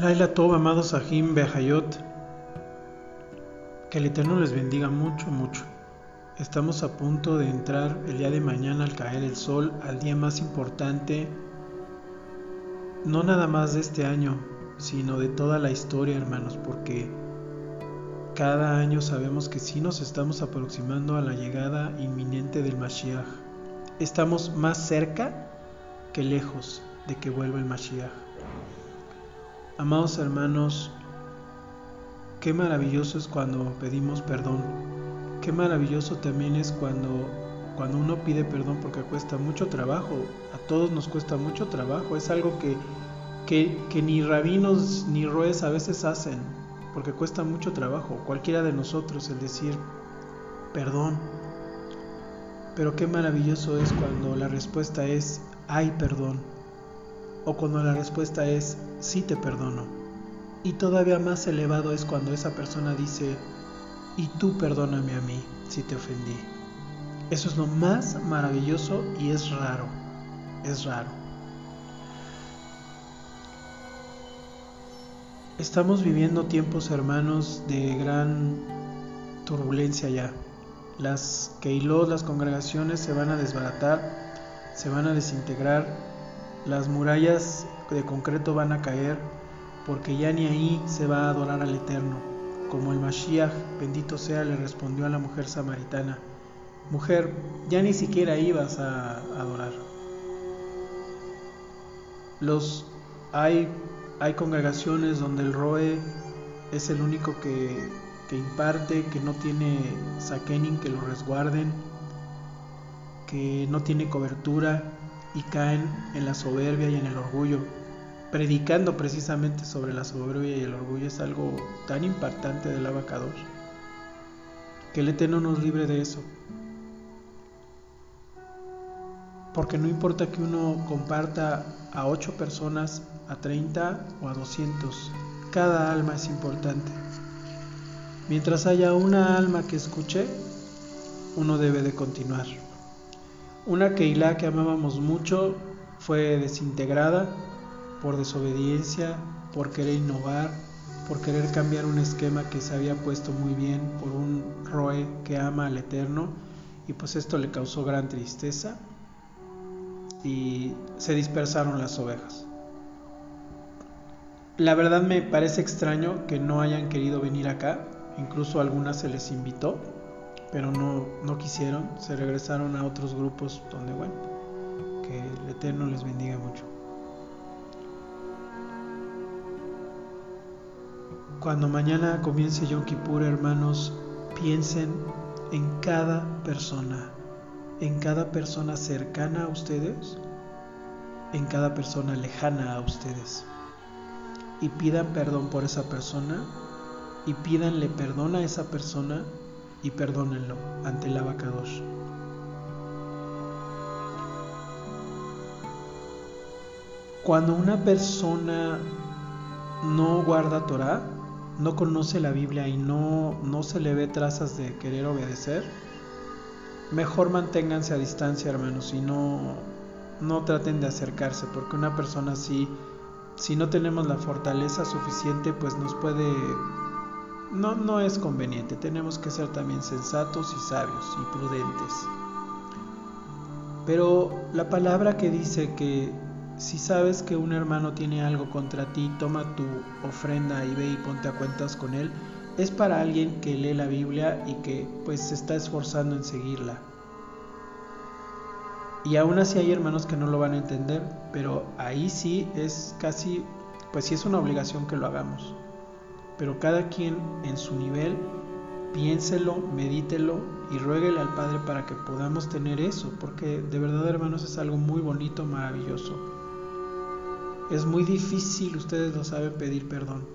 Laila Tov, amados Sahim Behayot, que el Eterno les bendiga mucho, mucho. Estamos a punto de entrar el día de mañana al caer el sol, al día más importante, no nada más de este año, sino de toda la historia, hermanos, porque cada año sabemos que sí nos estamos aproximando a la llegada inminente del Mashiach. Estamos más cerca que lejos de que vuelva el Mashiach. Amados hermanos, qué maravilloso es cuando pedimos perdón. Qué maravilloso también es cuando, cuando uno pide perdón porque cuesta mucho trabajo. A todos nos cuesta mucho trabajo. Es algo que, que, ni rabinos ni roes a veces hacen porque cuesta mucho trabajo. Cualquiera de nosotros el decir perdón. Pero qué maravilloso es cuando la respuesta es hay perdón o cuando la respuesta es sí te perdono. Y todavía más elevado es cuando esa persona dice y tú perdóname a mí si te ofendí. Eso es lo más maravilloso y es raro, es raro. Estamos viviendo tiempos hermanos de gran turbulencia ya. Las keilot, las congregaciones se van a desbaratar, se van a desintegrar, las murallas de concreto van a caer porque ya ni ahí se va a adorar al Eterno. Como el Mashiach, bendito sea, le respondió a la mujer samaritana, mujer, ya ni siquiera ibas a adorar. Los hay, hay congregaciones donde el Roe es el único que, imparte, que no tiene saquening que lo resguarden, que no tiene cobertura, y caen en la soberbia y en el orgullo. Predicando precisamente sobre la soberbia y el orgullo es algo tan impactante del abacador. Que el Eterno nos libre de eso. Porque no importa que uno comparta a 8 personas, a 30 o a 200, cada alma es importante. Mientras haya una alma que escuche, uno debe de continuar. Una Keilah que amábamos mucho fue desintegrada por desobediencia, por querer innovar, por querer cambiar un esquema que se había puesto muy bien por un Roe que ama al Eterno y pues esto le causó gran tristeza y se dispersaron las ovejas. La verdad me parece extraño que no hayan querido venir acá, incluso a algunas se les invitó, pero no, no quisieron, se regresaron a otros grupos donde, bueno, que el Eterno les bendiga mucho. Cuando mañana comience Yom Kippur, hermanos, piensen en cada persona, en cada persona cercana a ustedes, en cada persona lejana a ustedes. Y pidan perdón por esa persona y pídanle perdón a esa persona y perdónenlo ante el abacados. Cuando una persona no guarda Torah, no conoce la Biblia y no, no se le ve trazas de querer obedecer, mejor manténganse a distancia, hermanos, y no, no traten de acercarse, porque una persona así, si no tenemos la fortaleza suficiente, pues nos puede no, no es conveniente. Tenemos que ser también sensatos y sabios y prudentes. Pero la palabra que dice que si sabes que un hermano tiene algo contra ti, toma tu ofrenda y ve y ponte a cuentas con él, es para alguien que lee la Biblia y que pues se está esforzando en seguirla. Y aún así hay hermanos que no lo van a entender, pero ahí sí es casi, pues sí es una obligación que lo hagamos pero cada quien en su nivel piénselo, medítelo y ruéguele al Padre para que podamos tener eso, porque de verdad hermanos es algo muy bonito, maravilloso. Es muy difícil, ustedes lo saben, pedir perdón.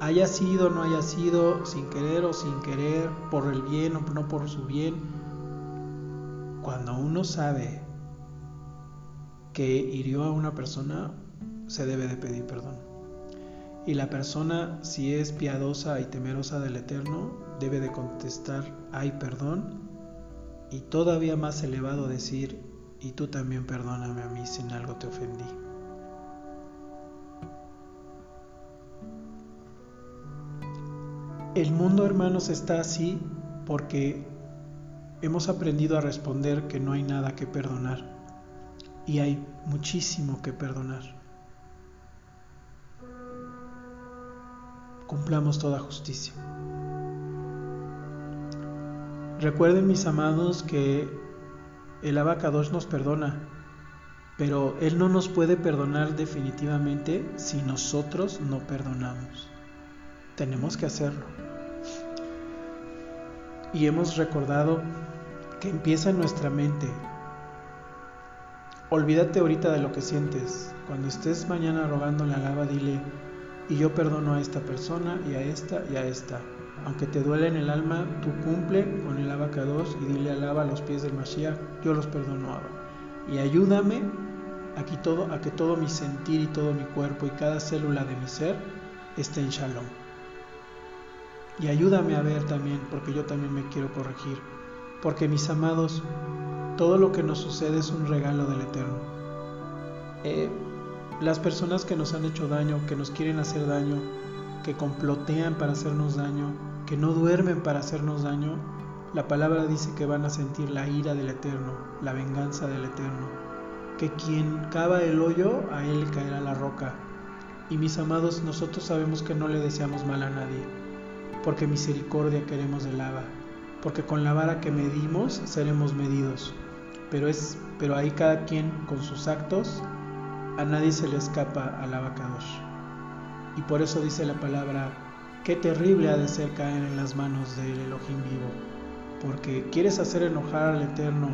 Haya sido, no haya sido, sin querer o sin querer, por el bien o no por su bien. Cuando uno sabe que hirió a una persona, se debe de pedir perdón. Y la persona, si es piadosa y temerosa del Eterno, debe de contestar, hay perdón, y todavía más elevado decir, y tú también perdóname a mí si en algo te ofendí. El mundo, hermanos, está así porque hemos aprendido a responder que no hay nada que perdonar y hay muchísimo que perdonar. Cumplamos toda justicia. Recuerden, mis amados, que el abacados nos perdona, pero Él no nos puede perdonar definitivamente si nosotros no perdonamos. Tenemos que hacerlo. Y hemos recordado que empieza en nuestra mente. Olvídate ahorita de lo que sientes. Cuando estés mañana rogándole a lava, dile, y yo perdono a esta persona y a esta y a esta aunque te duele en el alma, tú cumple con el abacados y dile alaba a los pies del Mashiach, yo los perdono, Abba. Y ayúdame aquí todo, a que todo mi sentir y todo mi cuerpo y cada célula de mi ser esté en shalom. Y ayúdame a ver también, porque yo también me quiero corregir. Porque mis amados, todo lo que nos sucede es un regalo del Eterno. Eh, las personas que nos han hecho daño, que nos quieren hacer daño, que complotean para hacernos daño, que no duermen para hacernos daño, la palabra dice que van a sentir la ira del Eterno, la venganza del Eterno, que quien cava el hoyo, a él caerá la roca. Y mis amados, nosotros sabemos que no le deseamos mal a nadie, porque misericordia queremos de lava, porque con la vara que medimos seremos medidos. Pero es, pero ahí cada quien con sus actos, a nadie se le escapa al abacados. Y por eso dice la palabra Qué terrible ha de ser caer en las manos del Elohim vivo, porque quieres hacer enojar al Eterno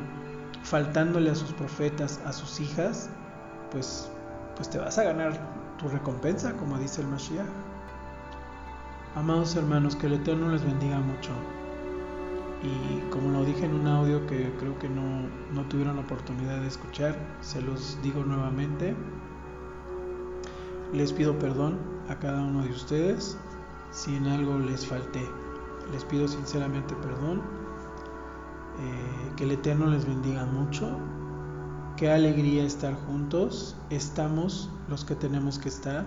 faltándole a sus profetas, a sus hijas, pues, pues te vas a ganar tu recompensa, como dice el Mashiach. Amados hermanos, que el Eterno les bendiga mucho. Y como lo dije en un audio que creo que no, no tuvieron la oportunidad de escuchar, se los digo nuevamente. Les pido perdón a cada uno de ustedes si en algo les falté. Les pido sinceramente perdón. Eh, que el Eterno les bendiga mucho. Qué alegría estar juntos. Estamos los que tenemos que estar.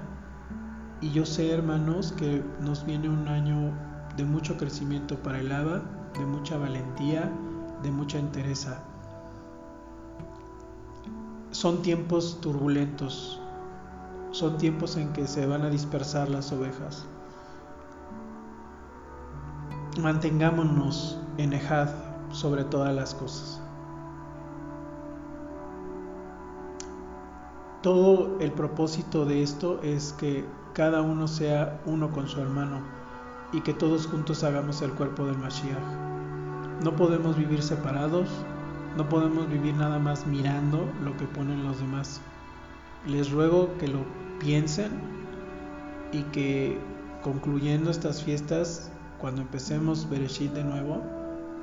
Y yo sé, hermanos, que nos viene un año de mucho crecimiento para el ABA, de mucha valentía, de mucha entereza. Son tiempos turbulentos, son tiempos en que se van a dispersar las ovejas mantengámonos en Ejad sobre todas las cosas. Todo el propósito de esto es que cada uno sea uno con su hermano y que todos juntos hagamos el cuerpo del Mashiach. No podemos vivir separados, no podemos vivir nada más mirando lo que ponen los demás. Les ruego que lo piensen y que concluyendo estas fiestas cuando empecemos Bereshit de nuevo,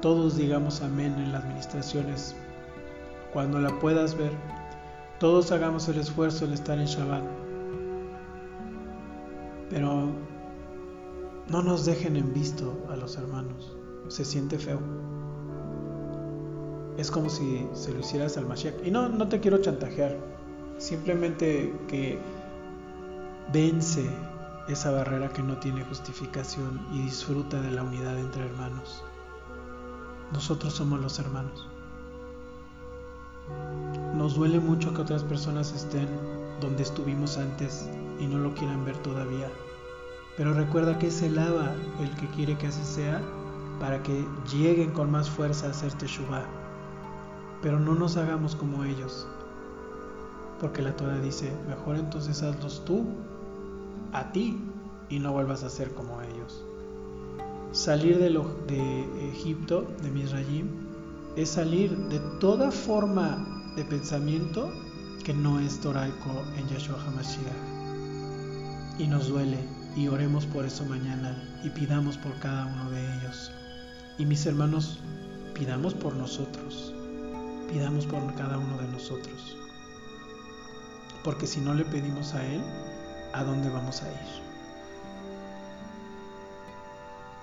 todos digamos amén en las administraciones. Cuando la puedas ver, todos hagamos el esfuerzo de estar en Shabbat. Pero no nos dejen en visto a los hermanos. Se siente feo. Es como si se lo hicieras al Mashiach. Y no, no te quiero chantajear. Simplemente que vence esa barrera que no tiene justificación y disfruta de la unidad entre hermanos. Nosotros somos los hermanos. Nos duele mucho que otras personas estén donde estuvimos antes y no lo quieran ver todavía. Pero recuerda que es el Abba el que quiere que así sea para que lleguen con más fuerza a hacer Teshuvah. Pero no nos hagamos como ellos. Porque la Torah dice, mejor entonces hazlos tú a ti y no vuelvas a ser como ellos. Salir de, Egipto, de Misrayim, es salir de toda forma de pensamiento que no es toraico en Yahshua HaMashiach. Y nos duele, y oremos por eso mañana, y pidamos por cada uno de ellos. Y mis hermanos, pidamos por nosotros, pidamos por cada uno de nosotros. Porque si no le pedimos a Él, a dónde vamos a ir.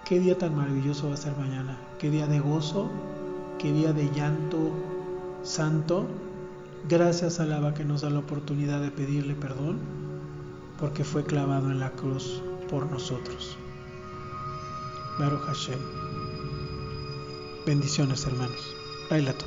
Qué día tan maravilloso va a ser mañana, qué día de gozo, qué día de llanto santo. Gracias a Lava que nos da la oportunidad de pedirle perdón porque fue clavado en la cruz por nosotros. Baruch Hashem. Bendiciones, hermanos. Bailato.